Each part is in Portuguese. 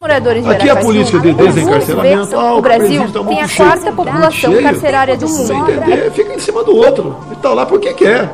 moradores de Aqui a política de desencarceramento, ah, o Brasil tá tem a cheio. quarta população cheio. carcerária do Sem mundo. entender, fica em cima do outro. Ele tá lá porque quer.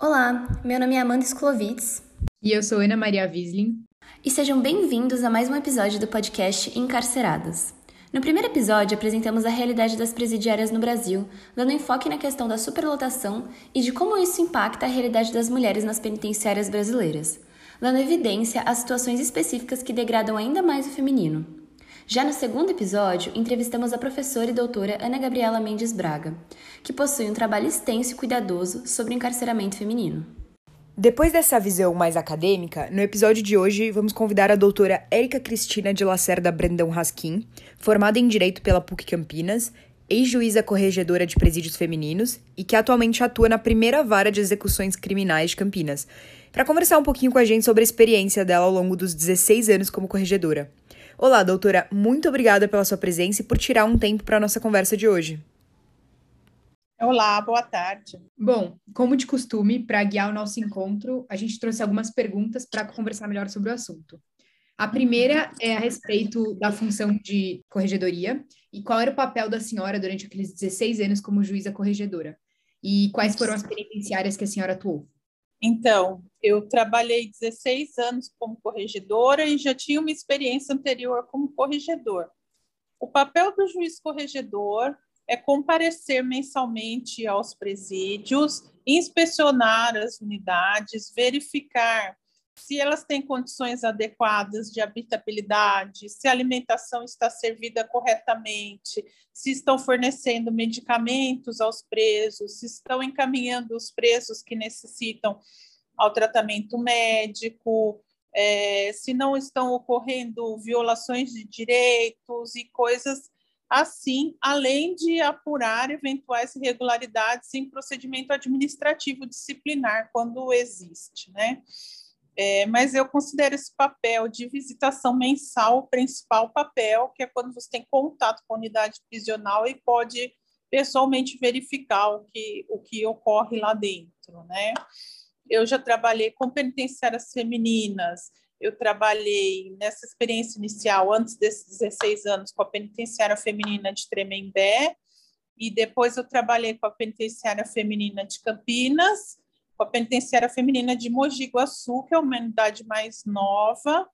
Olá, meu nome é Amanda Sklovitz E eu sou Ana Maria Wiesling. e sejam bem-vindos a mais um episódio do podcast Encarceradas. No primeiro episódio, apresentamos a realidade das presidiárias no Brasil, dando enfoque na questão da superlotação e de como isso impacta a realidade das mulheres nas penitenciárias brasileiras, dando evidência às situações específicas que degradam ainda mais o feminino. Já no segundo episódio, entrevistamos a professora e doutora Ana Gabriela Mendes Braga, que possui um trabalho extenso e cuidadoso sobre o encarceramento feminino. Depois dessa visão mais acadêmica, no episódio de hoje vamos convidar a doutora Érica Cristina de Lacerda Brandão Raskin, formada em Direito pela PUC Campinas, ex-juíza corregedora de presídios femininos e que atualmente atua na primeira vara de execuções criminais de Campinas, para conversar um pouquinho com a gente sobre a experiência dela ao longo dos 16 anos como corregedora. Olá, doutora, muito obrigada pela sua presença e por tirar um tempo para a nossa conversa de hoje. Olá, boa tarde. Bom, como de costume, para guiar o nosso encontro, a gente trouxe algumas perguntas para conversar melhor sobre o assunto. A primeira é a respeito da função de corregedoria e qual era o papel da senhora durante aqueles 16 anos como juíza corregedora e quais foram as penitenciárias que a senhora atuou. Então, eu trabalhei 16 anos como corregedora e já tinha uma experiência anterior como corregedor. O papel do juiz corregedor é comparecer mensalmente aos presídios, inspecionar as unidades, verificar se elas têm condições adequadas de habitabilidade, se a alimentação está servida corretamente, se estão fornecendo medicamentos aos presos, se estão encaminhando os presos que necessitam ao tratamento médico, é, se não estão ocorrendo violações de direitos e coisas assim, além de apurar eventuais irregularidades em procedimento administrativo disciplinar, quando existe, né? É, mas eu considero esse papel de visitação mensal o principal papel, que é quando você tem contato com a unidade prisional e pode pessoalmente verificar o que, o que ocorre lá dentro, né? Eu já trabalhei com penitenciárias femininas, eu trabalhei nessa experiência inicial, antes desses 16 anos, com a penitenciária feminina de Tremembé, e depois eu trabalhei com a penitenciária feminina de Campinas, a penitenciária feminina de Mogi Guaçu, que é uma unidade mais nova,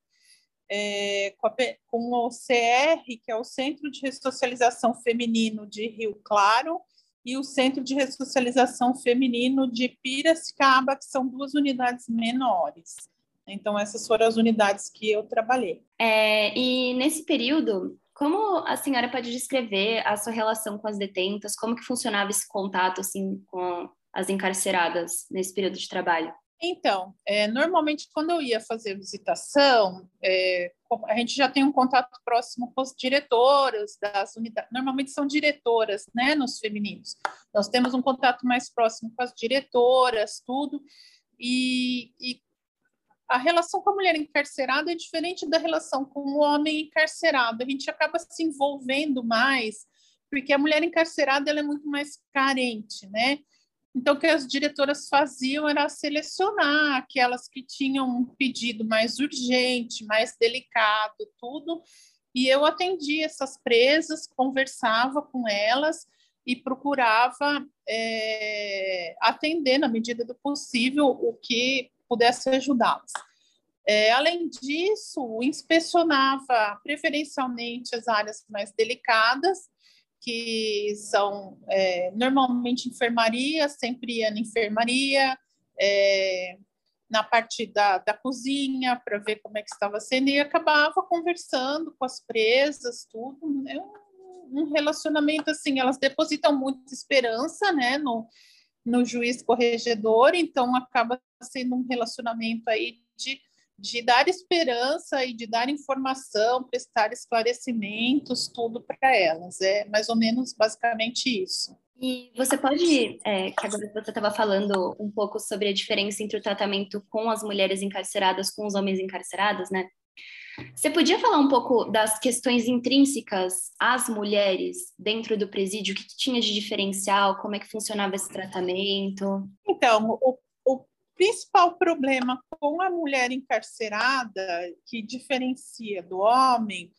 é, com, a, com, o CR, que é o Centro de Ressocialização Feminino de Rio Claro, e o Centro de Ressocialização Feminino de Piracicaba, que são duas unidades menores. Então, essas foram as unidades que eu trabalhei. É, e nesse período, como a senhora pode descrever a sua relação com as detentas? Como que funcionava esse contato assim com as encarceradas nesse período de trabalho? Então, é, normalmente quando eu ia fazer visitação, é, a gente já tem um contato próximo com as diretoras das unidades. Normalmente são diretoras, né, nos femininos. Nós temos um contato mais próximo com as diretoras, tudo. E, e a relação com a mulher encarcerada é diferente da relação com o homem encarcerado. A gente acaba se envolvendo mais, porque a mulher encarcerada ela é muito mais carente, né? Então, o que as diretoras faziam era selecionar aquelas que tinham um pedido mais urgente, mais delicado, tudo. E eu atendia essas presas, conversava com elas e procurava é, atender, na medida do possível, o que pudesse ajudá-las. É, além disso, inspecionava preferencialmente as áreas mais delicadas, que são é, normalmente enfermaria, sempre ia na enfermaria, é, na parte da, da cozinha, para ver como é que estava sendo, e acabava conversando com as presas, tudo. É um, um relacionamento assim, elas depositam muita esperança né, no, no juiz corregedor, então acaba sendo um relacionamento aí de de dar esperança e de dar informação, prestar esclarecimentos, tudo para elas. É mais ou menos basicamente isso. E você pode, é, que agora você estava falando um pouco sobre a diferença entre o tratamento com as mulheres encarceradas com os homens encarcerados, né? Você podia falar um pouco das questões intrínsecas às mulheres dentro do presídio? O que, que tinha de diferencial? Como é que funcionava esse tratamento? Então, o principal problema com a mulher encarcerada, que diferencia do homem,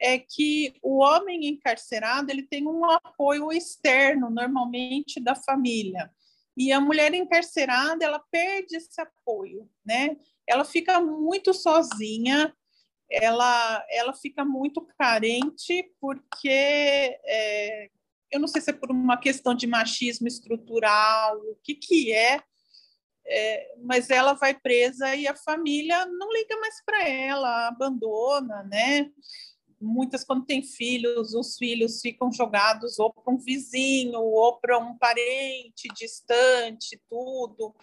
é que o homem encarcerado ele tem um apoio externo, normalmente da família. E a mulher encarcerada, ela perde esse apoio, né? Ela fica muito sozinha, ela, ela fica muito carente, porque é, eu não sei se é por uma questão de machismo estrutural, o que, que é, é, mas ela vai presa e a família não liga mais para ela, abandona, né? Muitas, quando tem filhos, os filhos ficam jogados ou para um vizinho, ou para um parente distante, tudo,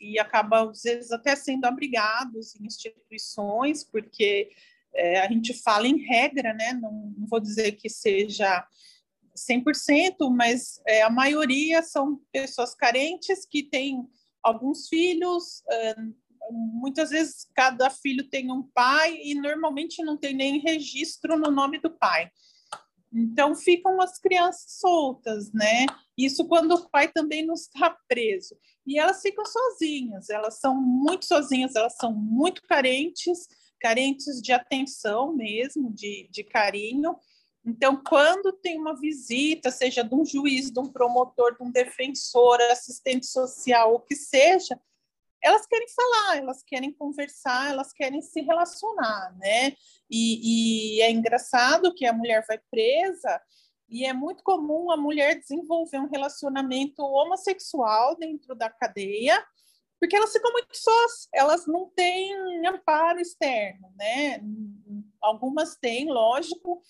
e acaba, às vezes, até sendo abrigados em instituições, porque é, a gente fala em regra, né? Não, não vou dizer que seja 100%, mas é, a maioria são pessoas carentes que têm alguns filhos, muitas vezes cada filho tem um pai e normalmente não tem nem registro no nome do pai. Então ficam as crianças soltas, né? Isso quando o pai também não está preso. E elas ficam sozinhas, elas são muito sozinhas, elas são muito carentes, carentes de atenção mesmo, de, de carinho. Então, quando tem uma visita, seja de um juiz, de um promotor, de um defensor, assistente social, o que seja, elas querem falar, elas querem conversar, elas querem se relacionar, né? E, e, é engraçado que a mulher vai presa e é muito comum a mulher desenvolver um relacionamento homossexual dentro da cadeia, porque elas ficam muito sós, elas não têm amparo externo, né? Algumas têm, lógico,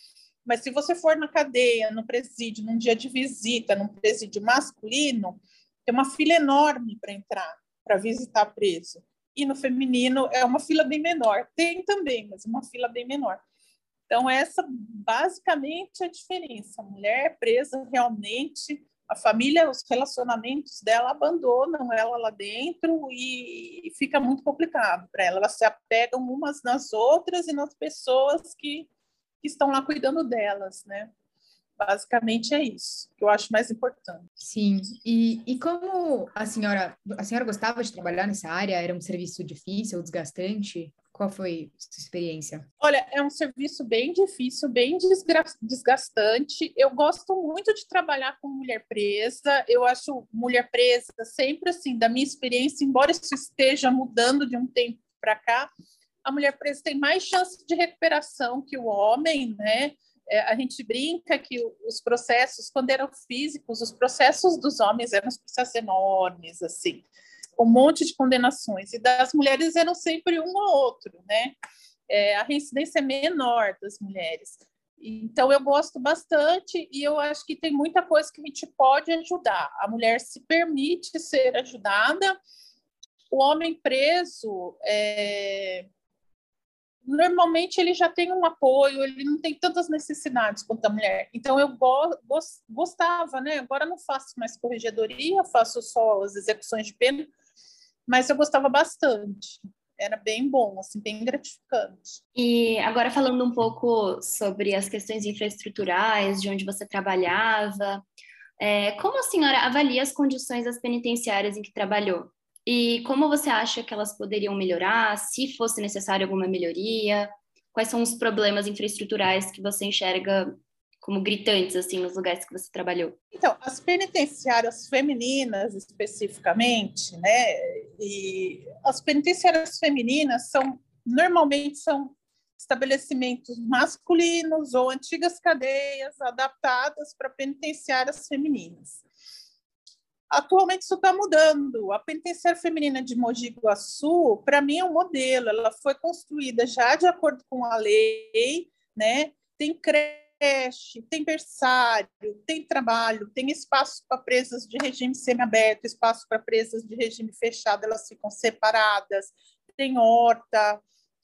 mas se você for na cadeia, no presídio, num dia de visita, num presídio masculino, tem uma fila enorme para entrar, para visitar preso. E no feminino é uma fila bem menor. Tem também, mas uma fila bem menor. Então, essa basicamente é a diferença. A mulher presa realmente, a família, os relacionamentos dela abandonam ela lá dentro e fica muito complicado para ela. Elas se apegam umas nas outras e nas pessoas que que estão lá cuidando delas, né? Basicamente é isso que eu acho mais importante. Sim. E, e como a senhora a senhora gostava de trabalhar nessa área? Era um serviço difícil, desgastante? Qual foi a sua experiência? Olha, é um serviço bem difícil, bem desgastante. Eu gosto muito de trabalhar com mulher presa. Eu acho mulher presa sempre assim, da minha experiência, embora isso esteja mudando de um tempo para cá, a mulher presa tem mais chance de recuperação que o homem, né? É, a gente brinca que os processos, quando eram físicos, os processos dos homens eram processos enormes, assim, um monte de condenações, e das mulheres eram sempre um ou outro, né? É, a reincidência é menor das mulheres. Então, eu gosto bastante e eu acho que tem muita coisa que a gente pode ajudar. A mulher se permite ser ajudada, o homem preso, é, normalmente ele já tem um apoio, ele não tem tantas necessidades quanto a mulher. Então eu go gostava, né? Agora não faço mais corregedoria, faço só as execuções de pena, mas eu gostava bastante. Era bem bom, assim, bem gratificante. E agora falando um pouco sobre as questões infraestruturais, de onde você trabalhava, é, como a senhora avalia as condições das penitenciárias em que trabalhou? E como você acha que elas poderiam melhorar? Se fosse necessário alguma melhoria? Quais são os problemas infraestruturais que você enxerga como gritantes assim nos lugares que você trabalhou? Então, as penitenciárias femininas especificamente, né? E as penitenciárias femininas são normalmente são estabelecimentos masculinos ou antigas cadeias adaptadas para penitenciárias femininas. Atualmente isso está mudando. A penitenciária feminina de Mogi Guaçu, para mim, é um modelo. Ela foi construída já de acordo com a lei, né? Tem creche, tem berçário, tem trabalho, tem espaço para presas de regime semiaberto, espaço para presas de regime fechado, elas ficam separadas, tem horta.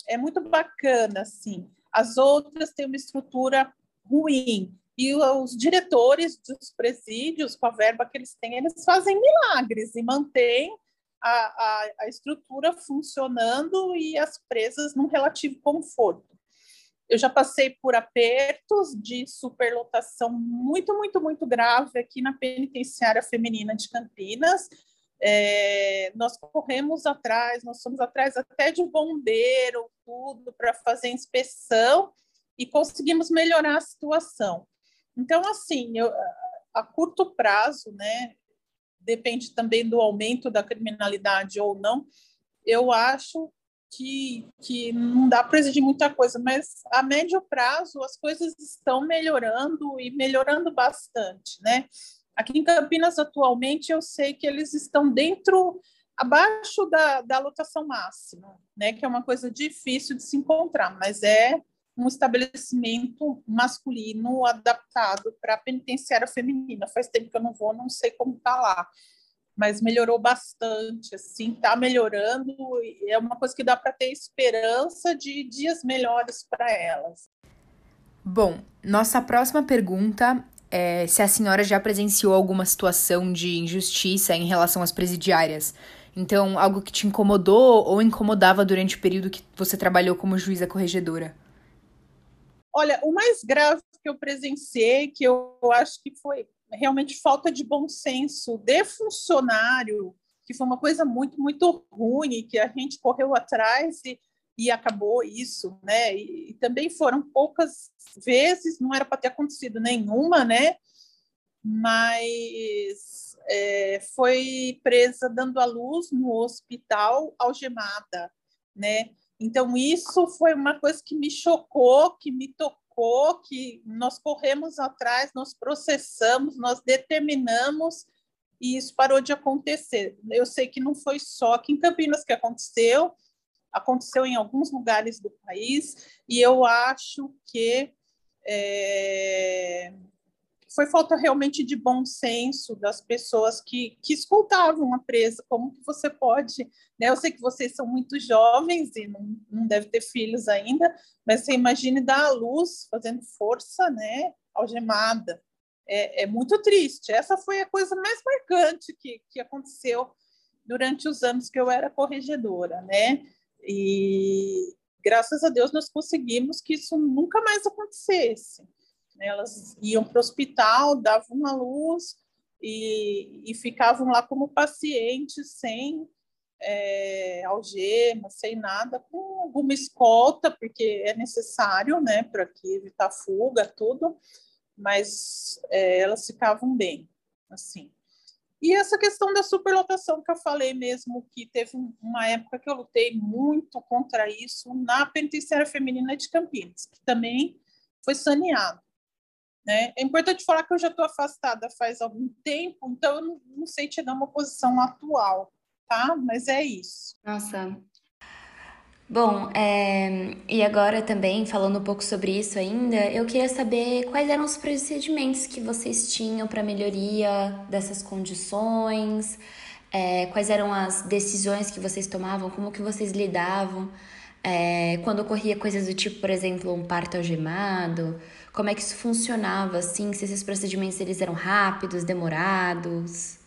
É muito bacana, assim. As outras têm uma estrutura ruim, e os diretores dos presídios, com a verba que eles têm, eles fazem milagres e mantêm a, a, a estrutura funcionando e as presas num relativo conforto. Eu já passei por apertos de superlotação muito, muito, muito grave aqui na penitenciária feminina de Campinas, É, nós corremos atrás, nós fomos atrás até de bombeiro, tudo, para fazer inspeção e conseguimos melhorar a situação. Então, assim, eu, a curto prazo, né, depende também do aumento da criminalidade ou não, eu acho que, que não dá para exigir muita coisa, mas a médio prazo as coisas estão melhorando e melhorando bastante, né? Aqui em Campinas, atualmente, eu sei que eles estão dentro, abaixo da, da lotação máxima, né? Que é uma coisa difícil de se encontrar, mas é um estabelecimento masculino adaptado para a penitenciária feminina. Faz tempo que eu não vou, não sei como está lá mas melhorou bastante, assim, está melhorando, é uma coisa que dá para ter esperança de dias melhores para elas. Bom, nossa próxima pergunta é se a senhora já presenciou alguma situação de injustiça em relação às presidiárias. Então, algo que te incomodou ou incomodava durante o período que você trabalhou como juíza corregedora? Olha, o mais grave que eu presenciei, que eu acho que foi realmente falta de bom senso de funcionário, que foi uma coisa muito, muito ruim, que a gente correu atrás e, e acabou isso, né? E, e também foram poucas vezes, não era para ter acontecido nenhuma, né? Mas é, foi presa dando à luz no hospital algemada, né? Então, isso foi uma coisa que me chocou, que me tocou que nós corremos atrás, nós processamos, nós determinamos e isso parou de acontecer. Eu sei que não foi só aqui em Campinas que aconteceu, aconteceu em alguns lugares do país e eu acho que é, foi falta realmente de bom senso das pessoas que, que escutavam a presa, como que você pode, né? Eu sei que vocês são muito jovens e não, não deve ter filhos ainda, mas você imagine dar à luz fazendo força, né? Algemada. É, é muito triste. Essa foi a coisa mais marcante que, que aconteceu durante os anos que eu era corregedora, né? E graças a Deus nós conseguimos que isso nunca mais acontecesse. Elas iam para o hospital, davam a luz e, e ficavam lá como pacientes sem é, algema, sem nada, com alguma escolta, porque é necessário, né, para que evitar fuga, tudo, mas é, elas ficavam bem, assim. E essa questão da superlotação que eu falei mesmo, que teve uma época que eu lutei muito contra isso na penitenciária feminina de Campinas, que também foi saneado. Né? É importante falar que eu já estou afastada faz algum tempo, então eu não, sei te dar uma posição atual, tá? Mas é isso. Nossa. Bom, é... e agora também, falando um pouco sobre isso ainda, eu queria saber quais eram os procedimentos que vocês tinham para melhoria dessas condições, é... quais eram as decisões que vocês tomavam, como que vocês lidavam, é... quando ocorria coisas do tipo, por exemplo, um parto algemado, como é que isso funcionava, assim, se esses procedimentos eles eram rápidos, demorados?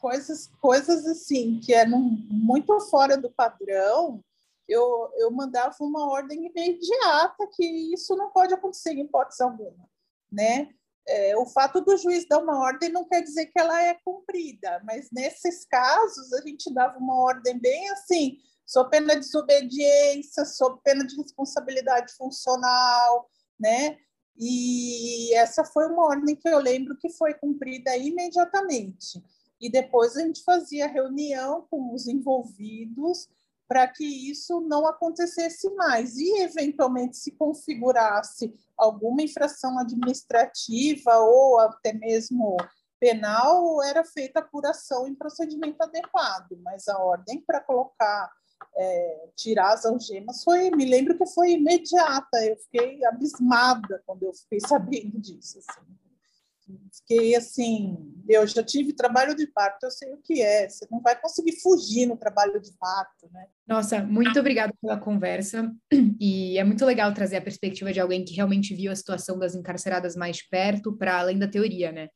Coisas, coisas assim, que eram muito fora do padrão, eu, eu mandava uma ordem imediata que isso não pode acontecer em hipótese alguma, né? É, o fato do juiz dar uma ordem não quer dizer que ela é cumprida, mas nesses casos a gente dava uma ordem bem assim, sob pena de desobediência, sob pena de responsabilidade funcional, né? E essa foi uma ordem que eu lembro que foi cumprida imediatamente. E depois a gente fazia reunião com os envolvidos para que isso não acontecesse mais. E, eventualmente, se configurasse alguma infração administrativa ou até mesmo penal, era feita apuração em procedimento adequado. Mas a ordem para colocar é, tirar as algemas foi, me lembro que foi imediata. Eu fiquei abismada quando eu fiquei sabendo disso. Assim. Fiquei assim, eu já tive trabalho de parto, eu sei o que é. Você não vai conseguir fugir no trabalho de parto, né? Nossa, muito obrigada pela conversa. E é muito legal trazer a perspectiva de alguém que realmente viu a situação das encarceradas mais perto, para além da teoria, né?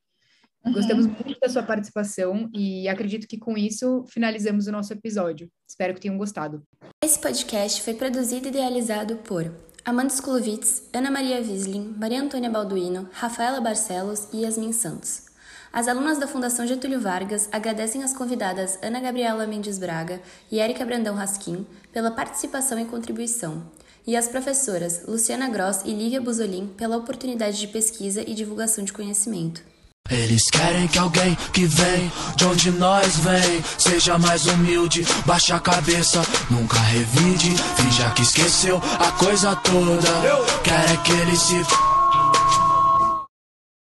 Uhum. Gostamos muito da sua participação e acredito que com isso finalizamos o nosso episódio. Espero que tenham gostado. Esse podcast foi produzido e idealizado por Amanda Sklovitz, Ana Maria Wiesling, Maria Antônia Balduino, Rafaela Barcelos e Yasmin Santos. As alunas da Fundação Getúlio Vargas agradecem às convidadas Ana Gabriela Mendes Braga e Érica Brandão Raskin pela participação e contribuição, e às professoras Luciana Gross e Lívia Buzolin pela oportunidade de pesquisa e divulgação de conhecimento. Eles querem que alguém que vem de onde nós vem seja mais humilde, baixa a cabeça, nunca revide, finja que esqueceu a coisa toda. Querem que ele se